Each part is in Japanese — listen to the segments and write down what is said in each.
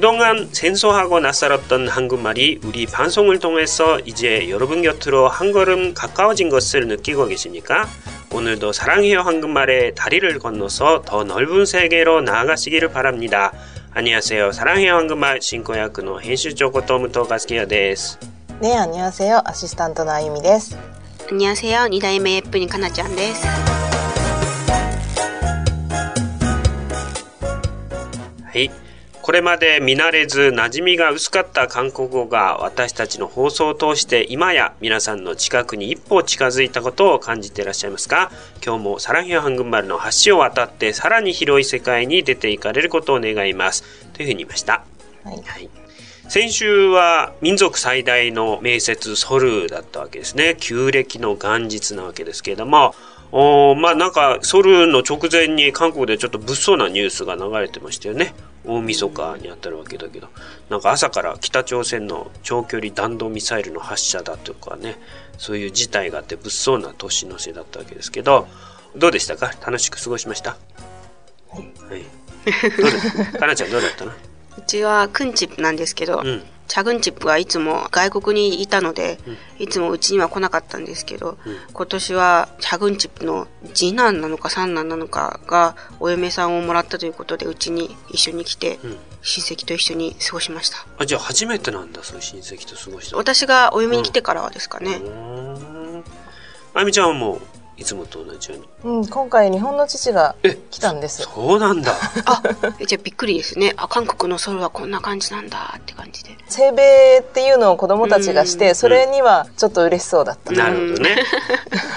그동안 생소하고 낯설었던 한국말이 우리 방송을 통해서 이제 여러분 곁으로 한 걸음 가까워진 것을 느끼고 계십니까? 오늘도 사랑해요 한국말의 다리를 건너서 더 넓은 세계로 나아가시기를 바랍니다. 안녕하세요. 사랑해요 한국말 신고야크노編集長 고토무토 가스키야 です. 네, 안녕하세요. 아시스탄트 나이미 です. 안녕하세요. 2代目 예쁜이 카나ちゃんです. はい。 これまで見慣れず馴染みが薄かった韓国語が私たちの放送を通して今や皆さんの近くに一歩近づいたことを感じていらっしゃいますか？今日もサラヒョハングンマルの橋を渡ってさらに広い世界に出ていかれることを願います。というふうに言いました。はい。はい。先週は民族最大の名節ソルだったわけですね。旧暦の元日なわけですけれども、おまあなんかソルの直前に韓国でちょっと物騒なニュースが流れてましたよね。大晦日にあたるわけだけど、なんか朝から北朝鮮の長距離弾道ミサイルの発射だとかね、そういう事態があって物騒な年の瀬だったわけですけど、どうでしたか？楽しく過ごしました？はい。どうでかなちゃんどうだったの？うちはくんちなんですけど、うん。チャグンチップはいつも外国にいたので、いつもうちには来なかったんですけど、今年はチャグンチップの次男なのか三男なのかがお嫁さんをもらったということでうちに一緒に来て、親戚と一緒に過ごしました。あ、じゃあ初めてなんだ、そういう親戚と過ごしたの。私がお嫁に来てからはですかね。あゆみちゃんはもう、いつもと同じように。うん、今回日本の父がえ来たんです。そうなんだ。あ、じゃあびっくりですね。あ、韓国のソウルはこんな感じなんだって感じで。聖米っていうのを子供たちがしうて、それにはちょっと嬉しそうだった。なるほどね。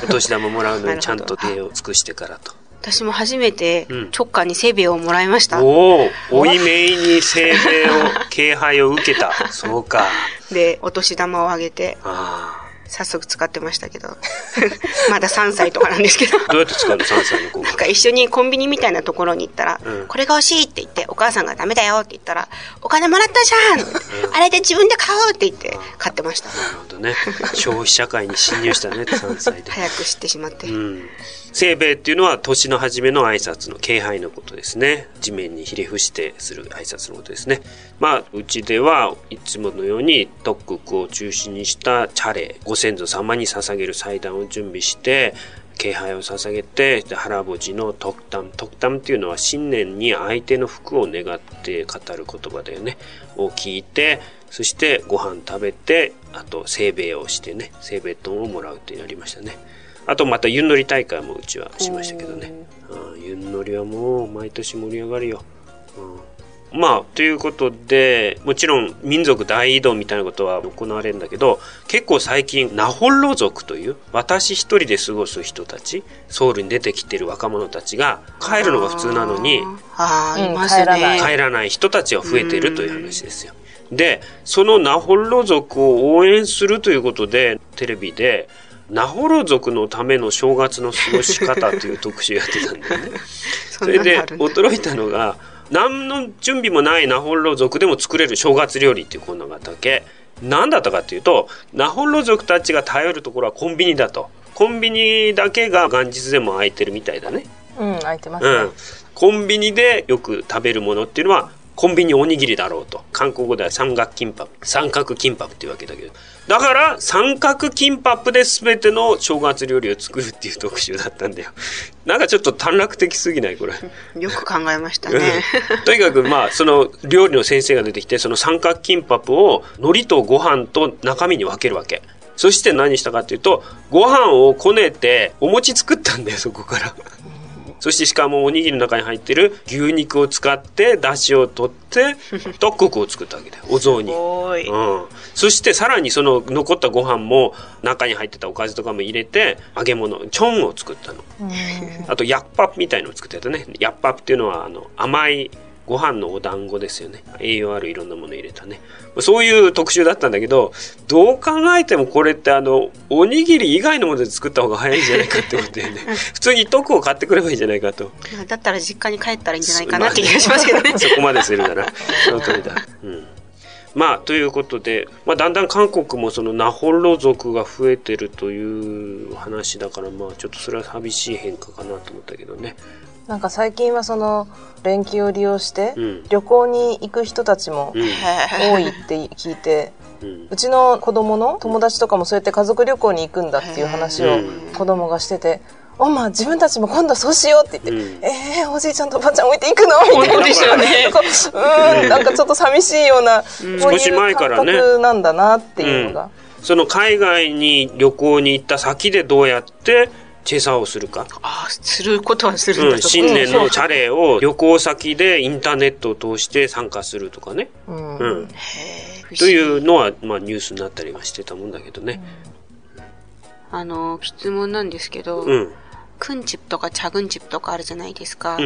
お年玉もらうのにちゃんと手を尽くしてからと。私も初めてうん直下にセベをもらいました。おお、おいめいに聖米を、敬拝を受けた。そうか。で、お年玉をあげて、あ早速使ってましたけど。まだ3歳とかなんですけど。あ。どうやって使うの ?3 歳の子がなん。か一緒にコンビニみたいなところに行ったら、うんこれが欲しいって言って、お母さんがダメだよって言ったら、お金もらったじゃん、あれで自分で買うって言って買ってました。なるほどね。消費社会に侵入したね、3歳で。早く知ってしまって。うん。聖米っていうのは年の初めの挨拶の敬拝のことですね。地面にひれ伏してする挨拶のことですね。まあ、うちではいつものように特国を中心にしたチャレ、ご先祖様に捧げる祭壇を準備して、敬拝を捧げて、で腹ぼちの特壇。特壇っていうのは新年に相手の福を願って語る言葉だよね。を聞いて、そしてご飯食べて、あと、聖米をしてね、聖米丼をもらうってやりましたね。あとまた、ゆんのり大会もうちはしましたけどね。うん、ゆんのりはもう毎年盛り上がるよ。うん、まあ、ということで、もちろん民族大移動みたいなことは行われるんだけど、結構最近、ナホッロ族という、私一人で過ごす人たち、ソウルに出てきてる若者たちが、帰るのが普通なのに、ああ、うんいます帰らないね。帰らない人たちが増えているという話ですよ。で、そのナホロ族を応援するということで、テレビで、ナホロ族のための正月の過ごし方という特集やってたんだよね。そそれで驚いたのが、何の準備もないナホロ族でも作れる正月料理っていうコーナーがあったわけ。何だったかっていうと、ナホロ族たちが頼るところはコンビニだと。コンビニだけが元日でも空いてるみたいだね。うん、空いてますね。うん、コンビニでよく食べるものっていうのはコンビニおにぎりだろうと。韓国語では三角金箔三角金箔っていうわけだけど。だから三角金箔で全ての正月料理を作るっていう特集だったんだよ。なんかちょっと短絡的すぎない？これ。よく考えましたね。とにかくまあその料理の先生が出てきてその三角金箔を海苔とご飯と中身に分けるわけ。そして何したかっていうとご飯をこねてお餅作ったんだよそこからそしてしかもおにぎりの中に入ってる牛肉を使って出汁を取って 特国を作ったわけだよ。お雑煮。うん、そしてさらにその残ったご飯も中に入ってたおかずとかも入れて揚げ物チョンを作ったの。あとヤッパップみたいのを作ってたね。ヤッパップっていうのはあの甘いご飯のお団子ですよね栄養あるいろんなもの入れたねそういう特集だったんだけどどう考えてもこれってあのおにぎり以外のもので作った方が早いんじゃないかってことだよね普通に特を買ってくればいいんじゃないかとだったら実家に帰ったらいいんじゃないかなって気がしますけどね。そこまでするなら、その通りだ。うん。まあ、ということで、まあ、だんだん韓国もそのナホロ族が増えてるという話だから、まあ、ちょっとそれは寂しい変化かなと思ったけどね。なんか最近はその連休を利用してうん。旅行に行く人たちもうん。多いって聞いてうん。うちの子供の友達とかもそうやって家族旅行に行くんだっていう話をうん。子供がしてて「おま自分たちも今度そうしよう」って言って「うん。えー、おじいちゃんとおばあちゃん置いていくの?」みたいな。ですよね。うーん。なんかちょっと寂しいような、こう少し前からね。覚なんだなっていうのが。その海外に旅行に行った先でどうやってチェサーをするか？ああ、することはするんだ、うん、新年のチャレを旅行先でインターネットを通して参加するとかね。うん。うん、というのは、まあニュースになったりはしてたもんだけどね。うん、あの、質問なんですけど、うん、くんちとか茶ぐんちとかあるじゃないですか。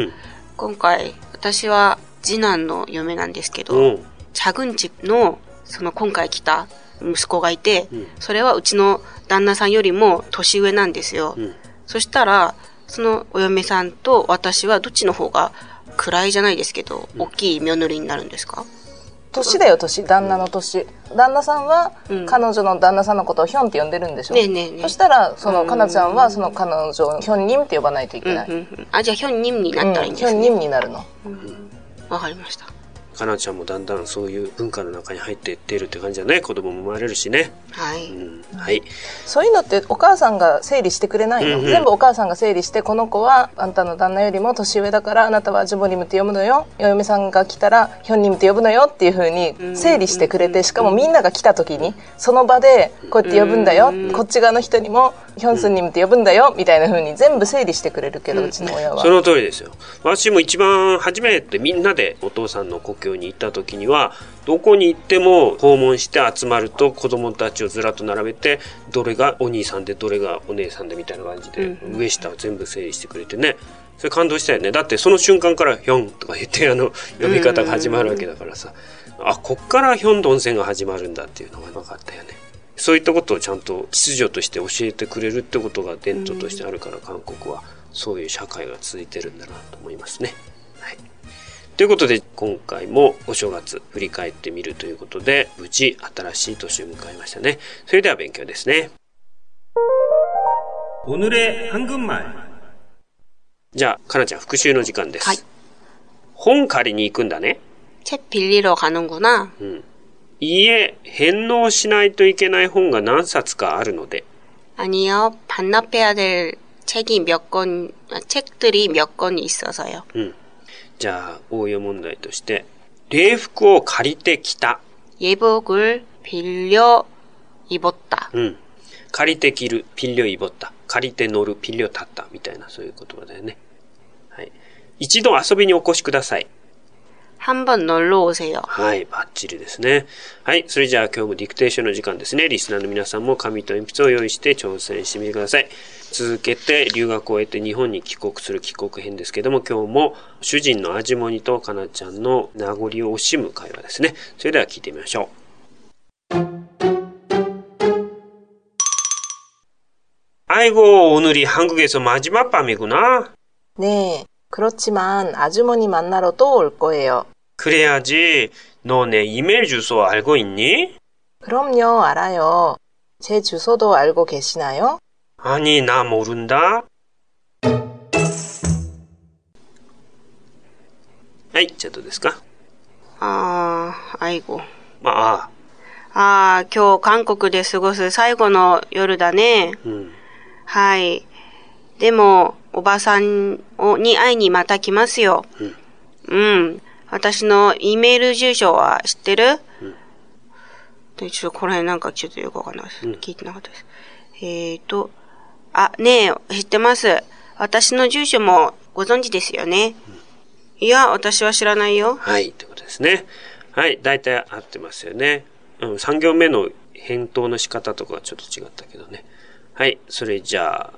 今回、私は次男の嫁なんですけど、茶ぐんちの、その今回来た息子がいて、それはうちの旦那さんよりも年上なんですよ。うん。そしたら、そのお嫁さんと私はどっちの方が位じゃないですけど、大きい妙塗りになるんですか？年だよ年。旦那の年。旦那さんはうん。彼女の旦那さんのことをヒョンって呼んでるんでしょ、ねえねえねえ。そしたらそのかなちゃんはその彼女をヒョンニムって呼ばないといけない、うん。うんうん。あ、じゃあヒョンニムになったらいいんヒですね。ョンニムになるの。わ、かりました。かなちゃんもだんだんそういう文化の中に入っていってるって感じだね。子供も生まれるしね。はい。うん、はい。そういうのってお母さんが整理してくれないの、うんうん全部お母さんが整理してこの子はあんたの旦那よりも年上だからあなたはジュボリムって呼ぶのよお嫁さんが来たらヒョンニムって呼ぶのよっていう風に整理してくれてしかもみんなが来た時にその場でこうやって呼ぶんだよこっち側の人にもヒョンスンニムって呼ぶんだよみたいな風に全部整理してくれるけどうちの親はそ。の通りですよ。私も一番初めてみんなでお父さんの故郷に行った時には、どこに行っても訪問して集まると子供たちをずらっと並べて、どれがお兄さんでどれがお姉さんでみたいな感じで、上下を全部整理してくれてね。それ感動したよね。だってその瞬間からヒョンとか言ってあの呼び方が始まるわけだからさ。あ、こっからヒョンドン戦が始まるんだっていうのが分かったよね。そういったことをちゃんと秩序として教えてくれるってことが伝統としてあるから、韓国はそういう社会が続いてるんだなと思いますね。はい。ということで、今回もお正月振り返ってみるということで、無事新しい年を迎えましたね。それでは勉強ですね。오늘의 한국말じゃあ、かなちゃん復習の時間です。はい本借りに行くんだね。 책 빌리러 가는구나. 家返納しないといけない本が何冊かあるので、 아니요, 반납해야 될 책이 몇 권, 아, 책들이 몇 권 있어서요. うん。じゃあ、応用問題として、礼服を借りてきた。 예복을 빌려 입었다. うん。借りて着る、ピンリョイボッタ。借りて乗る、ピンリョ立った。みたいな、そういう言葉だよね。はい。一度遊びにお越しください。 한번 놀러 오세요. はい、バッチリですね。はい、それじゃあ今日もディクテーションの時間ですね。リスナーの皆さんも紙と鉛筆を用意して挑戦してみてください。続けて留学を終えて日本に帰国する帰国編ですけども、今日も主人のアジモニとかなちゃんの名残を惜しむ会話ですね。それでは聞いてみましょう。 아이고 오늘이 한국에서 마지막 밤이구나. 네 그렇지만 아주머니 만나러 또 올 거예요. 그래야지. 너 내 이메일 주소 알고 있니? 그럼요 알아요. 제 주소도 알고 계시나요? 아니 나 모른다. はい、じゃあどうですか 아, 아이고. まあ、 아, 今日韓国で過ごす最後の夜だね。うん。はい。でも、 おばさんをに会いにまた来ますよ。うん。私の E メール住所は知ってる、でちょっとこの辺なんかちょっとよくわかんないです。聞いてなかったです。えーと、あ、ねえ、知ってます。私の住所もご存知ですよね。いや、私は知らないよ。はい、ということですね。はい、大体合ってますよね。うん、3行目の返答の仕方とかはちょっと違ったけどね。はい、それじゃあ、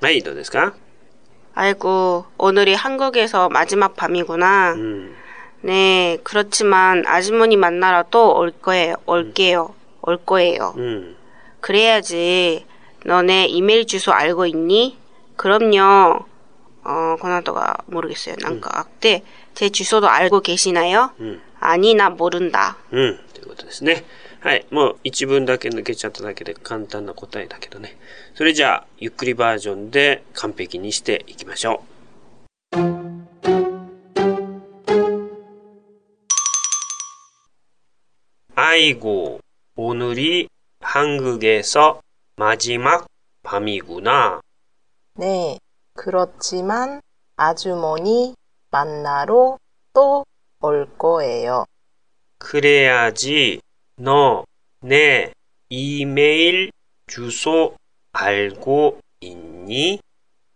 はい、どうですか 아이고, 오늘이 한국에서 마지막 밤이구나. 음. 네, 그렇지만 아주머니 만나러 또 올 거예요. 올게요. 올 거예요. 음. 그래야지. 너네 이메일 주소 알고 있니? 그럼요. 어, 고나도가 모르겠어요. 난가 악대. 제 주소도 알고 계시나요? 음. 아니, 나 모른다. うん。ということですね。 はい。もう一文だけ抜けちゃっただけで簡単な答えだけどね。それじゃあ、ゆっくりバージョンで完璧にしていきましょう. 아이고, 오늘이 한국에서 마지막 밤이구나. 네. 그렇지만 아주머니 만나러 또 올 거예요. 그래야지 너 내 이메일 주소 알고 있니?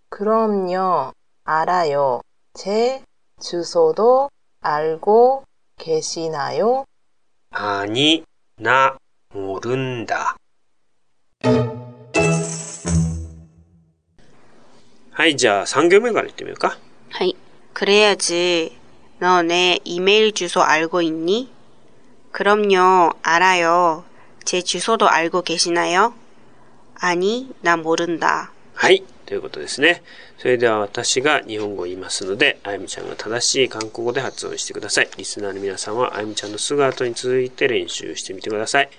그럼요. 알아요. 제 주소도 알고 계시나요? 아니, 나 모른다. はい、じゃあ3行目から言ってみようか。 하이. 그래야지. 너 내 이메일 주소 알고 있니? 그럼요, 알아요. 제 주소도 알고 계시나요? 아니, 나 모른다. はい、ということですね。それでは私が日本語を言いますので、あゆみちゃんが正しい韓国語で発音してください。リスナーの皆さんはあゆみちゃんのすぐ後に続いて練習してみてください。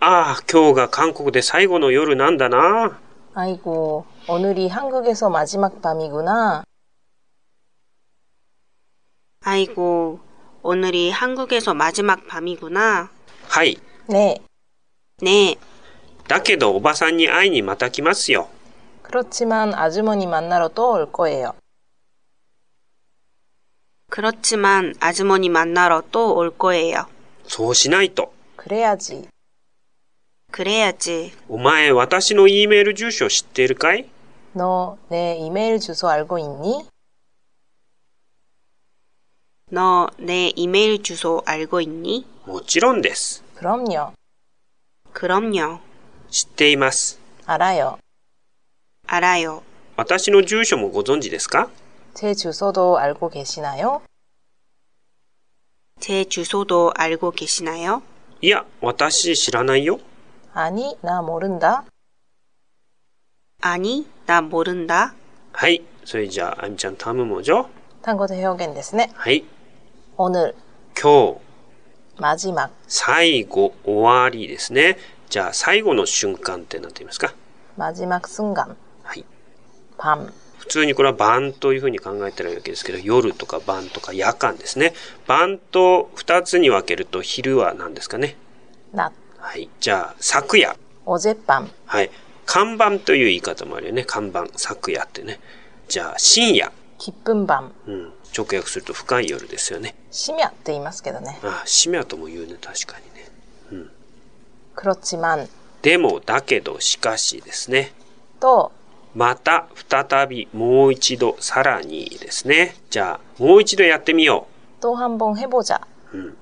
ああ、今日が韓国で最後の夜なんだな。 아이고, 오늘이 한국에서 마지막 밤이구나. 아이고, 오늘이 한국에서 마지막 밤이구나. はい。 네. 네, だけどおばさんに会いにまた来ますよ。 그렇지만 아주머니 만나러 또 올 거예요. 그렇지만 아주머니 만나러 또 올 거예요. そうしないと。 그래야지. 그래야지. お前、私の E メール住所知っているかい 너 내 이메일 주소 알고 있니? 너 내 이메일 주소 알고 있니? もちろんです。 그럼요. 그럼요. 知っています。 알아요. 알아요. 私の住所もご存知ですか 제 주소도 알고 계시나요? 제 주소도 알고 계시나요? いや、私知らないよ。 아니, 나 모른다. 아니, 나 모른다. はい。それじゃあ、あゆみちゃん、タムモジョ。 単語で表現ですね。はい。 오늘 今日、 마지막 最後、終わりですね。じゃあ、最後の瞬間って何て言いますか 마지막 순간 はい。 밤 普通にこれは晩というふうに考えたらいいわけですけど、夜とか晩とか夜間ですね。晩と二つに分けると昼は何ですかね。 낮 はい。じゃあ、昨夜。 어젯밤 はい。看板という言い方もあるよね。看板、昨夜ってね。じゃあ、深夜。 깊은 밤 うん。 直訳すると深い夜ですよね。シミャって言いますけどね。ああ、シミャとも言うね、確かにね。うん。クロチマン。でも、だけど、しかしですね。と、また、再び、もう一度、さらにですね。じゃあ、もう一度やってみよう。と半分へぼじゃ。うん。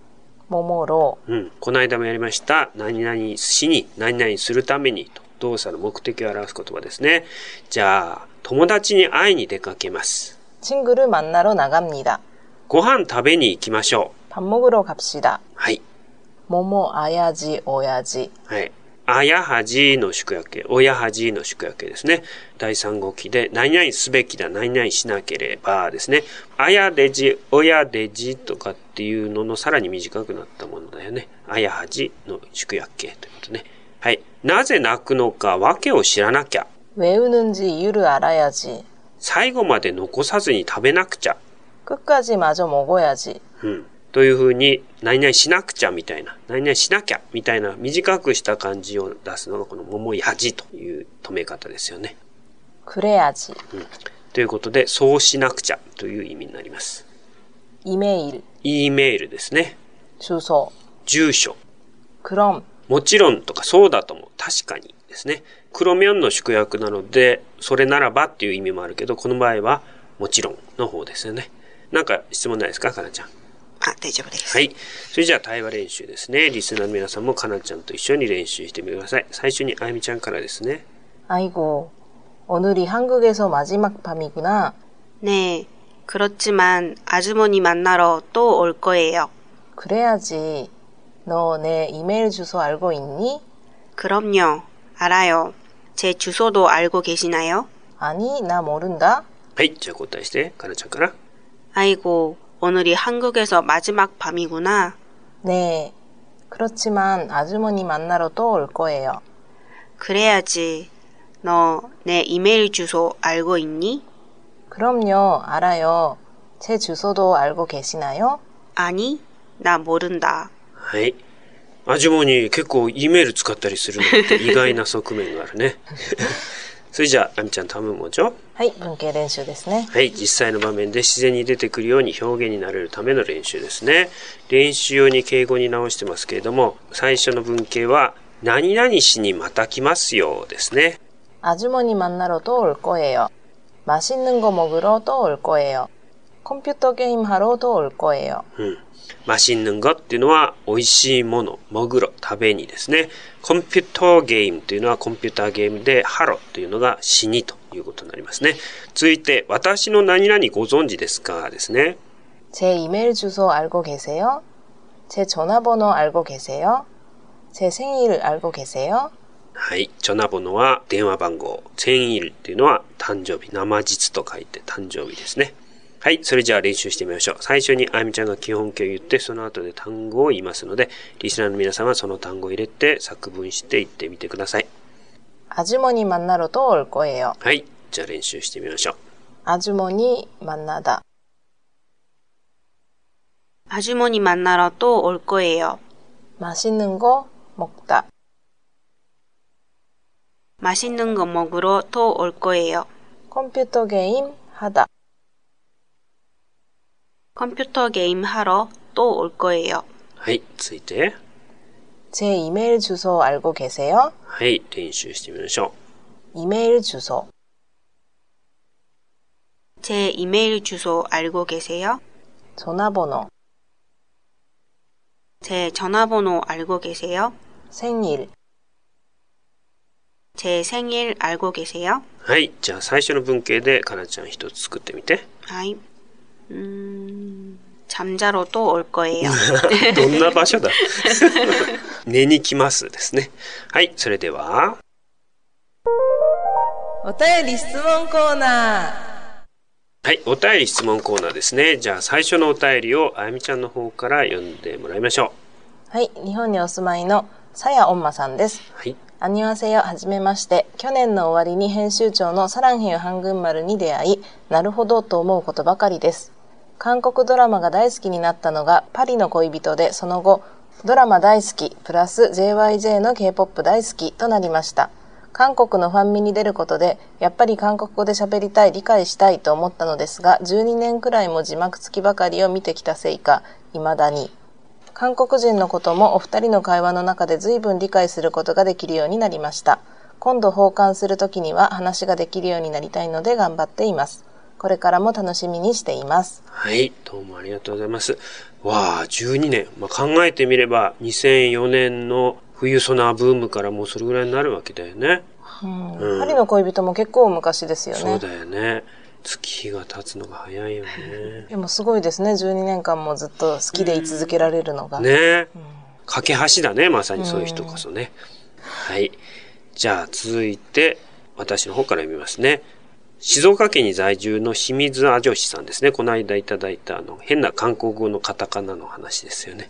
ももろう。うん。この間もやりました。何々しに、何々するためにと、動作の目的を表す言葉ですね。じゃあ、友達に会いに出かけます。 친구를 만나러 나갑니다. ご飯食べに行きましょ 밥 먹으러 갑시다. う。はい。 뭐뭐 아야지 오야지 はい。あやはじの宿約形、おやはじの宿約形ですね。第三語記で、何々すべきだ、何々しなければですね。あやでじ、おやでじとかっていうののさらに短くなったものだよね。あやはじの宿約形ということね。はい。なぜ泣くのか訳を知らなきゃ。 왜 우는지 이유를 알아야지. 最後まで残さずに食べなくちゃ。 끝까지 마저 먹어야지. うん。というふうに、何々しなくちゃみたいな、何々しなきゃみたいな短くした感じを出すのがこの桃やじという止め方ですよね。 그래야지. ということで、そうしなくちゃという意味になります。 이메일, E メールですね。 주소. 住所。 그럼 もちろんとかそうだとも確かにですね。 黒ミョンの宿約なので、それならばっていう意味もあるけど、この場合はもちろんの方ですよね。なんか質問ないですかかなちゃん。 아, 大丈夫です。はい。それじゃあ対話練習ですね。リスナーの皆さんもかなちゃんと一緒に練習してみてください。最初にあゆみちゃんからですね。 아이고 오늘이 한국에서 마지막 밤이구나. 네, 그렇지만 아주머니 만나러 또 올 거예요. 그래야지. 너 내 이메일 주소 알고 있니? 그럼요. 알아요. 제 주소도 알고 계시나요? 아니, 나 모른다. はい、じゃあ答えして、かなちゃんから。 아이고, 오늘이 한국에서 마지막 밤이구나. 네. 그렇지만 아주머니 만나러 또 올 거예요. 그래야지. 너 내 이메일 주소 알고 있니? 그럼요, 알아요. 제 주소도 알고 계시나요? 아니, 나 모른다. はい。 アジモに結構 E メール使ったりするのって意外な側面があるね。それじゃあ、あみちゃん頼むもんちょ。はい、文系練習ですね。はい、実際の場面で自然に出てくるように表現になれるための練習ですね。練習用に敬語に直してますけれども、最初の文型は、何々しにまた来ますよですね。 아주머니 만나러 또 올 거예요. 맛있는 거 먹으러 또 올 거예요. 컴퓨터 게임 하러 또 올 거예요. うん。 マシンヌンガっていうのは美味しいもの、もぐろ、食べにですね。コンピューターゲームっていうのはコンピューターゲームで、ハロっていうのが死にということになりますね。続いて、私の何々ご存知ですかですね。 제 이메일 주소 알고 계세요? 제 전화번호 알고 계세요? 제 생일 알고 계세요? はい。チョナボノは電話番号。センイルっていうのは誕生日。生実と書いて誕生日ですね。 はい。それじゃあ練習してみましょう。最初にあゆみちゃんが基本形を言って、その後で単語を言いますので、リスナーの皆さんはその単語を入れて作文して言ってみてください。 아주머니 만나러 또 올 거예요. はい。じゃあ練習してみましょう。 아주머니 만나다. 아주머니 만나러 또 올 거예요. 맛있는 거 먹다. 맛있는 거 먹으러 또 올 거예요. 컴퓨터 게임 하다. 컴퓨터 게임 하러 또 올 거예요. はい。続いて、 제 이메일 주소 알고 계세요? はい。練習してみましょ 이메일 주소. 제 이메일 주소 알고 계세요? 전화번호. 제 전화번호 알고 계세요? 생일. 제 생일 알고 계세요? う。はい。じゃあ最初の文型でかなちゃん一つ作ってみて。 아이, 음, 잠자러 또 올 거예요. どんな場所だ寝に来ますですね。はい。それでは、お便り質問コーナー。はい。お便り質問コーナーですね。じゃあ最初のお便りをあゆみちゃんの方から読んでもらいましょはい、日本にお住まいのさやおんまさんです。う。はい。アニワセヨはじめまして。去年の終わりに編集長のサランヘヨハングンマルに出会い、なるほどと思うことばかりです。 韓国ドラマが大好きになったのがパリの恋人で、その後、ドラマ大好き、プラス JYJ の K-POP 大好きとなりました。韓国のファンミに出ることで、やっぱり韓国語で喋りたい、理解したいと思ったのですが、12年くらいも字幕付きばかりを見てきたせいか、未だに。韓国人のこともお二人の会話の中で随分理解することができるようになりました。今度奉還するときには話ができるようになりたいので頑張っています。これからも楽しみにしています。はい。どうもありがとうございます。わあ、12年。まあ、考えてみれば、2004年の冬ソナーブームからもうそれぐらいになるわけだよね。うんうんパリの恋人も結構昔ですよね。そうだよね。月日が経つのが早いよね。でもすごいですね。12年間もずっと好きで居続けられるのが。ねえ。架け橋だね。まさにそういう人こそね。はい。じゃあ続いて、私の方から読みますね。静岡県に在住の清水あ女子さんですね。この間いただいたあの変な韓国語のカタカナの話ですよね。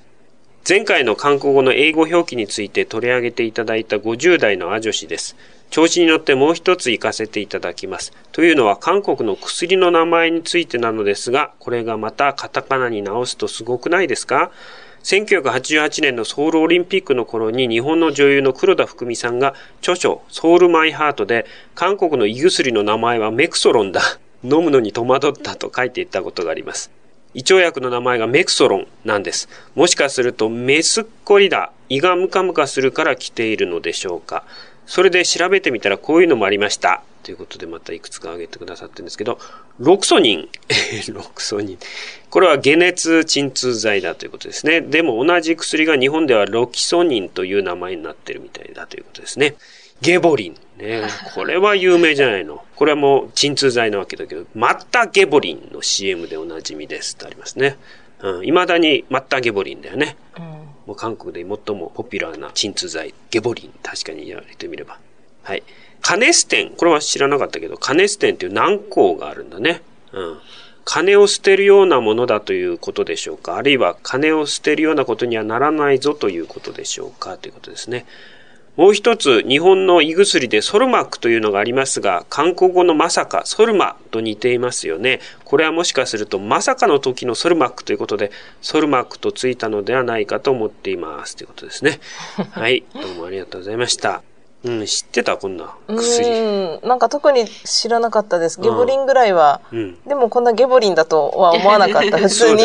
前回の韓国語の英語表記について取り上げていただいた50代のア女子です。調子に乗ってもう一つ行かせていただきます。というのは韓国の薬の名前についてなのですが、これがまたカタカナに直すとすごくないですか？1988年のソウルオリンピックの頃に日本の女優の黒田福美さんが著書ソウルマイハートで韓国の胃薬の名前はメクソロンだ。飲むのに戸惑ったと書いていったことがあります。胃腸薬の名前がメクソロンなんです。もしかするとメスっこりだ。胃がムカムカするから来ているのでしょうか。それで調べてみたらこういうのもありました。ということでまたいくつか挙げてくださってるんですけど、ロクソニン。ロクソニン。これは解熱鎮痛剤だということですね。でも同じ薬が日本ではロキソニンという名前になってるみたいだということですね。ゲボリン。ね。これは有名じゃないの。これはもう鎮痛剤なわけだけど、マッタゲボリンの CM でおなじみですってありますね。うん。未だにマッタゲボリンだよね。うんもう韓国で最もポピュラーな鎮痛剤、ゲボリン。確かに言われてみれば。はい。カネステン。これは知らなかったけど、カネステンっていう軟膏があるんだね。うん。金を捨てるようなものだということでしょうかあるいは金を捨てるようなことにはならないぞということでしょうかということですね。もう一つ、日本の胃薬でソルマックというのがありますが、韓国語のまさか、ソルマと似ていますよね。これはもしかすると、まさかの時のソルマックということで、ソルマックとついたのではないかと思っています。ということですね。はい。どうもありがとうございました。うん、知ってたこんな薬。うんなんか特に知らなかったですゲボリンぐらいは、うん。でもこんなゲボリンだとは思わなかった 普通に。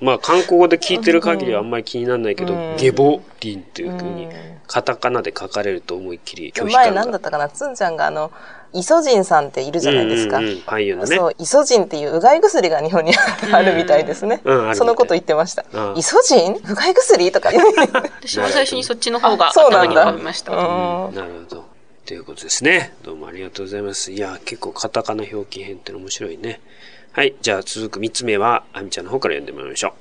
まあ、韓国語で聞いてる限りはあんまり気にならないけど、うんゲボリンというふうにうん、カタカナで書かれると思いっきり拒否前感が。何だったかな？つんちゃんがあのイソジンさんっているじゃないですか、うんうんうん俳優のね。そう、イソジンっていううがい薬が日本にあるみたいですね。うんあるみたいそのこと言ってましたうん。イソジン？うがい薬？とか。私は最初にそっちの方が そうなんだ頭に浮かびました。うんなるほど。ということですね。どうもありがとうございます。いや、結構カタカナ表記編っての面白いね。はい。じゃあ続く三つ目は、あみちゃんの方から読んでもらいましょ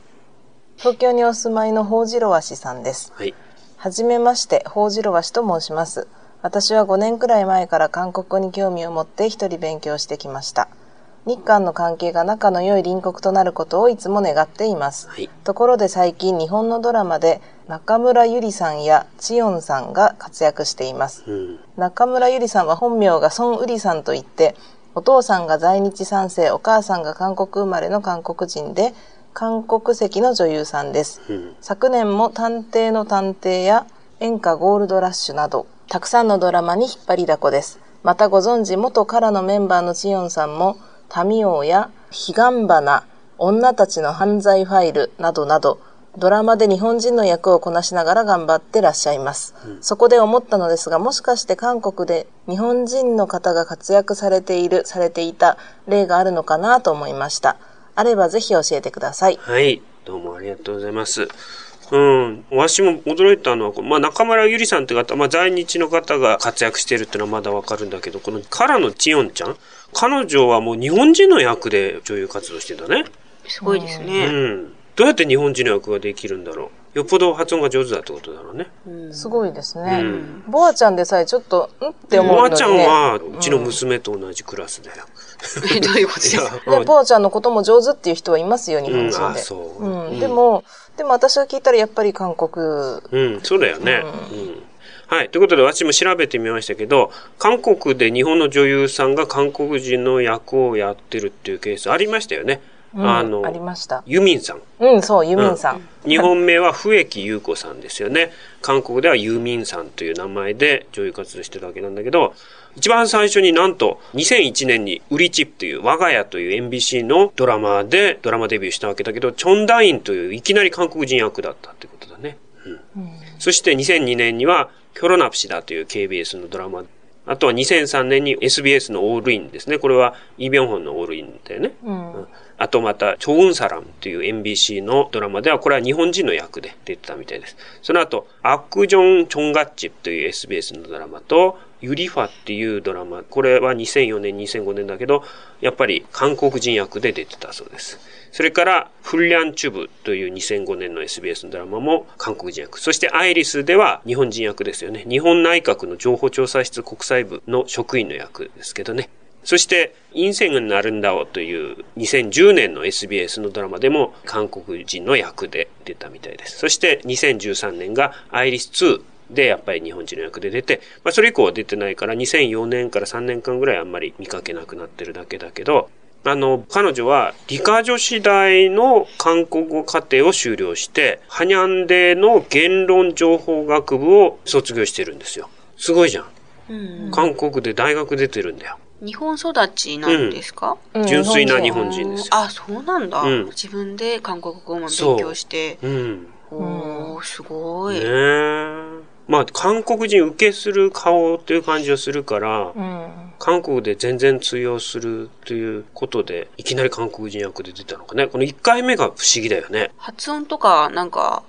東京にお住まいのほうじろわしさんです。う。はい。はじめまして、ほうじろわしと申します。私は5年くらい前から韓国語に興味を持って一人勉強してきました。日韓の関係が仲の良い隣国となることをいつも願っています。はい。ところで最近日本のドラマで中村ゆりさんや千代さんが活躍しています。うん。中村ゆりさんは本名が孫うりさんといってお父さんが在日三世お母さんが韓国生まれの韓国人で韓国籍の女優さんですうん。昨年も「探偵の探偵」や「演歌ゴールドラッシュ」などたくさんのドラマに引っ張りだこですまたご存知元カラのメンバーのチヨンさんも「タミオや「彼岸花」「女たちの犯罪ファイル」などなどドラマで日本人の役をこなしながら頑張ってらっしゃいます、そこで思ったのですがもしかして韓国で日本人の方が活躍されているされていた例があるのかなと思いましたあればぜひ教えてくださいはい。どうもありがとうございます。うん。わしも驚いたのは、まあ、中村ゆりさんって方、まあ、在日の方が活躍してるってのはまだわかるんだけど、このカラのチヨンちゃん？彼女はもう日本人の役で女優活動してんだね。すごいですうね。ん。どうやって日本人の役ができるんだろう？よっぽど発音が上手だってことだろうね。すごいですね、うんボアちゃんでさえちょっとんって思うのにねおばあちゃんは、うちの娘と同じクラスだよ。えどういうことですかボアちゃんのことも上手っていう人はいますよ日本うん、あ、人で、そう。でもでも私が聞いたらやっぱり韓国うん、そうだよね。うん。はい。ということで、私も調べてみましたけど、韓国で日本の女優さんが韓国人の役をやってるっていうケースありましたよね。うんあのありましたユミンさん。うんそうユミンさん、日本名は笛木優子さんですよね。韓国ではユーミンさんという名前で女優活動してるわけなんだけど、一番最初になんと2001年にウリチップという我が家という MBC のドラマでドラマデビューしたわけだけど、チョンダインといういきなり韓国人役だったってことだね。うんそして2002年には、キョロナプシダという KBS のドラマ。あとは2003年に SBS のオールインですね。これはイ・ビョンホンのオールインだよね。うんあとまた、チョウンサラムという MBC のドラマでは、これは日本人の役で出てたみたいです。その後、アクジョン・チョンガッチという SBS のドラマと、ユリファっていうドラマ、これは2004年、2005年だけど、やっぱり韓国人役で出てたそうです。それから、フルリャンチュブという2005年の SBS のドラマも韓国人役。そして、アイリスでは日本人役ですよね。日本内閣の情報調査室国際部の職員の役ですけどね。そして、インセングになるんだおという2010年の SBS のドラマでも韓国人の役で出たみたいです。そして2013年がアイリス2でやっぱり日本人の役で出て、まあそれ以降は出てないから2004年から3年間ぐらいあんまり見かけなくなってるだけだけど、あの、彼女は理科女子大の韓国語課程を修了して、ハニャンデの言論情報学部を卒業してるんですよ。すごいじゃん。うん韓国で大学出てるんだよ。日本育ちなんですか、うん純粋な日本人ですよ。あ、そうなんだ、うん自分で韓国語も勉強して。うん。おー、すごい。ねえ。まあ、韓国人受けする顔っていう感じがするから、うん韓国で全然通用するということで、いきなり韓国人役で出たのかね。この1回目が不思議だよね。発音とか、なんか、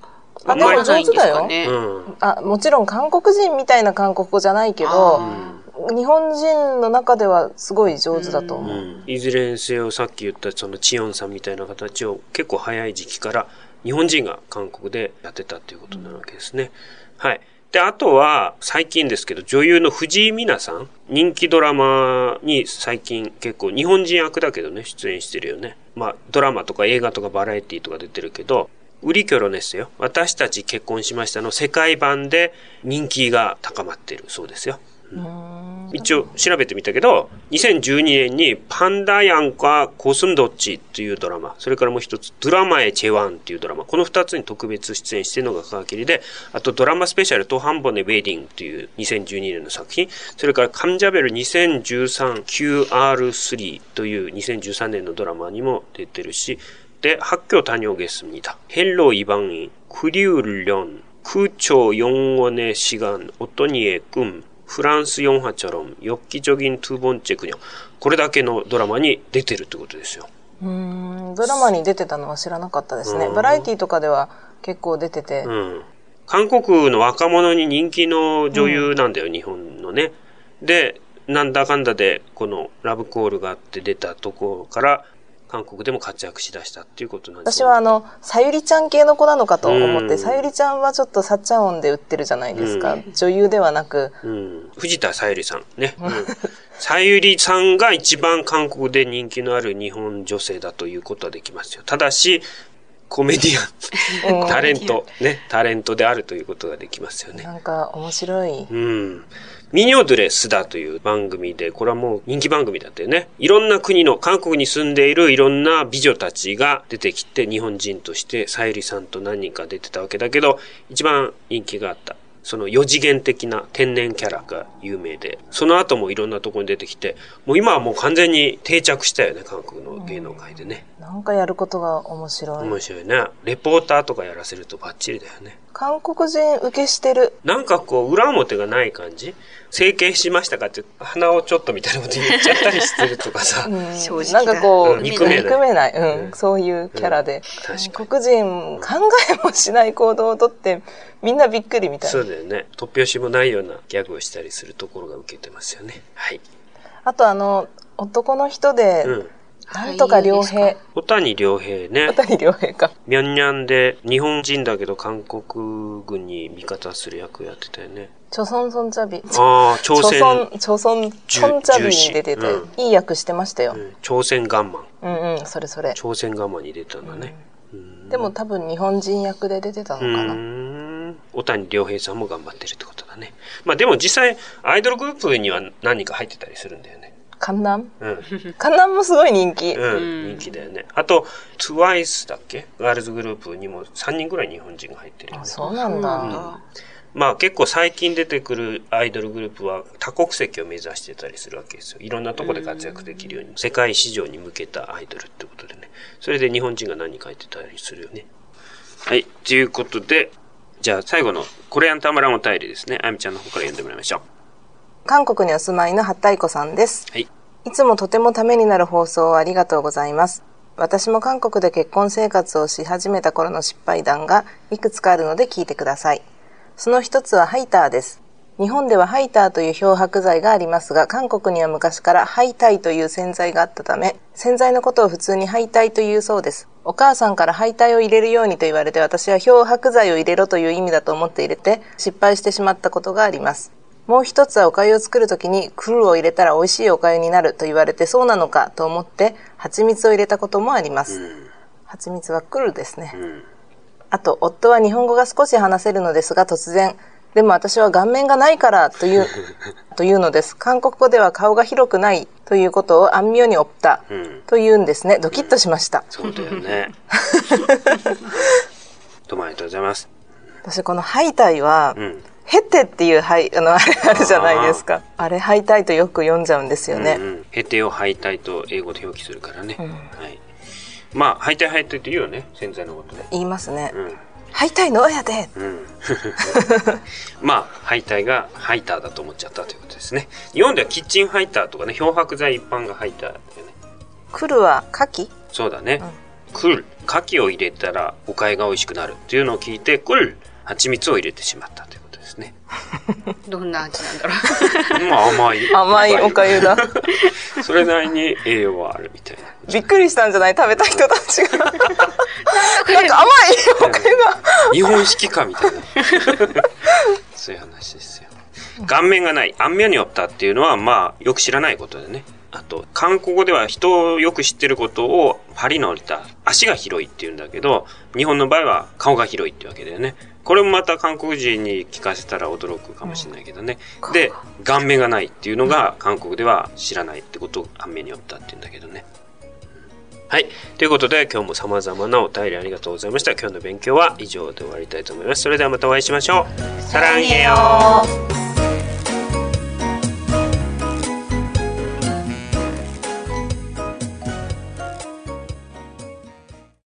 あわからないんですかね？うん。あもちろん韓国人みたいな韓国語じゃないけどあ日本人の中ではすごい上手だと思う。うん、いずれにせよさっき言ったそのチヨンさんみたいな形を結構早い時期から日本人が韓国でやってたっていうことになるわけですね。はい。で、あとは、最近ですけど、女優の藤井美奈さん、人気ドラマに最近結構、日本人役だけどね、出演してるよね。まあ、ドラマとか映画とかバラエティとか出てるけど、ウリキョロネスよ。私たち結婚しましたの世界版で人気が高まってるそうですよ。一応調べてみたけど、2012年にパンダヤンかコスンドッチっていうドラマ、それからもう一つドラマエチェワンっていうドラマ、この二つに特別出演してるのが皮切りで、あとドラマスペシャルトハンボネウェディングっていう2012年の作品、それからカンジャベル 2013QR3 という2013年のドラマにも出てるし、で、학교다녀오겠습니다 헬로 이방인, 크리울련, 크초 영원의 시간, 어떤 이의 꿈, フランス4波チャロン、ヨッキジョギン・トゥーボンチェクニョン、これだけのドラマに出てるってことですよ。うんドラマに出てたのは知らなかったですね。バラエティーとかでは結構出てて、うん。韓国の若者に人気の女優なんだよ、うん、日本のね。で、なんだかんだで、このラブコールがあって出たところから、韓国でも活躍しだしたっていうことなんです私はあの、さゆりちゃん系の子なのかと思って、うんさゆりちゃんはちょっとサッチャ音で売ってるじゃないですか。女優ではなく。うん。藤田さゆりさんね。うん。さゆりさんが一番韓国で人気のある日本女性だということはできますよ。ただし、コメディアン、うんタレント、ね、タレントであるということができますよね。なんか面白い。うん。ミニョドレスダという番組で、これはもう人気番組だったよね。いろんな国の、韓国に住んでいるいろんな美女たちが出てきて、日本人として、さゆりさんと何人か出てたわけだけど、一番人気があった。その四次元的な天然キャラが有名で、その後もいろんなところに出てきて、もう今はもう完全に定着したよね、韓国の芸能界でね。なんかやることが面白い。面白いね。レポーターとかやらせるとバッチリだよね。韓国人受けしてる。なんかこう、裏表がない感じ？整形しましたかって、鼻をちょっとみたいなこと言っちゃったりしてるとかさ。うん 正直なんかこう、うん憎め憎めない。ないうん、そういうキャラで。確か韓国人、考えもしない行動をとって、みんなびっくりみたいな。そうだよね。突拍子もないようなギャグをしたりするところが受けてますよね。はい。あとあの、男の人で、うん。なんとか良平。小谷良平ね。小谷良平か。ミャンニャンで日本人だけど韓国軍に味方する役やってたよね。チョソンソンチャビ。ああ、朝鮮、チョソン、チョソン、チョンチャビに出てて重視、いい役してましたよう。ん朝鮮ガンマン。うんうん、それそれ。朝鮮ガンマンに出たんだね。うんでも多分日本人役で出てたのうかな。ーん。小谷良平さんも頑張ってるってことだね。まあでも実際、アイドルグループには何人か入ってたりするんだよね。カンナン？うん。カンナンもすごい人気。うん、人気だよね。あと、TWICE だっけ？ガールズグループにも3人ぐらい日本人が入ってるよねあ、。そうなんそうなんだ。だ。まあ結構最近出てくるアイドルグループは多国籍を目指してたりするわけですよ。いろんなとこで活躍できるように、世界市場に向けたアイドルってことでね。それで日本人が何人か入ってたりするよね。はい。ということで、じゃあ最後のコレアンタマランお便りですね。あゆみちゃんの方から読んでもらいましょう。韓国にお住まいの八太子さんです。はい。いつもとてもためになる放送をありがとうございます。私も韓国で結婚生活をし始めた頃の失敗談がいくつかあるので聞いてください。その一つはハイターです。日本ではハイターという漂白剤がありますが、韓国には昔からハイタイという洗剤があったため、洗剤のことを普通にハイタイというそうです。お母さんからハイタイを入れるようにと言われて私は漂白剤を入れろという意味だと思って入れて失敗してしまったことがあります。もう一つはお粥を作るときにクルを入れたら美味しいお粥になると言われてそうなのかと思って蜂蜜を入れたこともあります。蜂蜜はクルですね。うん。あと、夫は日本語が少し話せるのですが突然、でも私は顔面がないからという、というのです。韓国語では顔が広くないということを安妙におったうん。というんですね。ドキッとしました。そうだよね。どうもありがとうございます。私このハイタイは、うん。ヘテっていうハイ、あの、あれあるじゃないですか。あれハイタイとよく読んじゃうんですよね。うんうん。ヘテを敗退と英語で表記するからね。はい。まあ、敗退敗退って言うよね。洗剤のことね。言いますね。うん。ハイタイの親でうん。まあ、ハイタイがハイターだと思っちゃったということですね。日本ではキッチンハイターとかね、漂白剤一般がハイターだよね。来るは牡蠣？そうだね。クル、牡蠣を入れたらお粥が美味しくなるっていうのを聞いて、クル、蜂蜜を入れてしまったということですね。どんな味なんだろ まあ甘い。甘いおかゆだ。それなりに栄養はあるみたいな。びっくりしたんじゃない？食べた人たちが。なんか甘いおかゆが。日本式かみたいな。そういう話ですよ。顔面がない、アンミョニョッタっていうのは、まあ、よく知らないことでね。あと、韓国語では人をよく知ってることを、パリの降りた、足が広いって言うんだけど、日本の場合は顔が広いってわけだよね。これもまた韓国人に聞かせたら驚くかもしれないけどね。で、顔面がないっていうのが韓国では知らないってことをアンミョニョッタって言うんだけどね。はい。ということで、今日も様々なお便りありがとうございました。今日の勉強は以上で終わりたいと思います。それではまたお会いしましょう。さらんげよ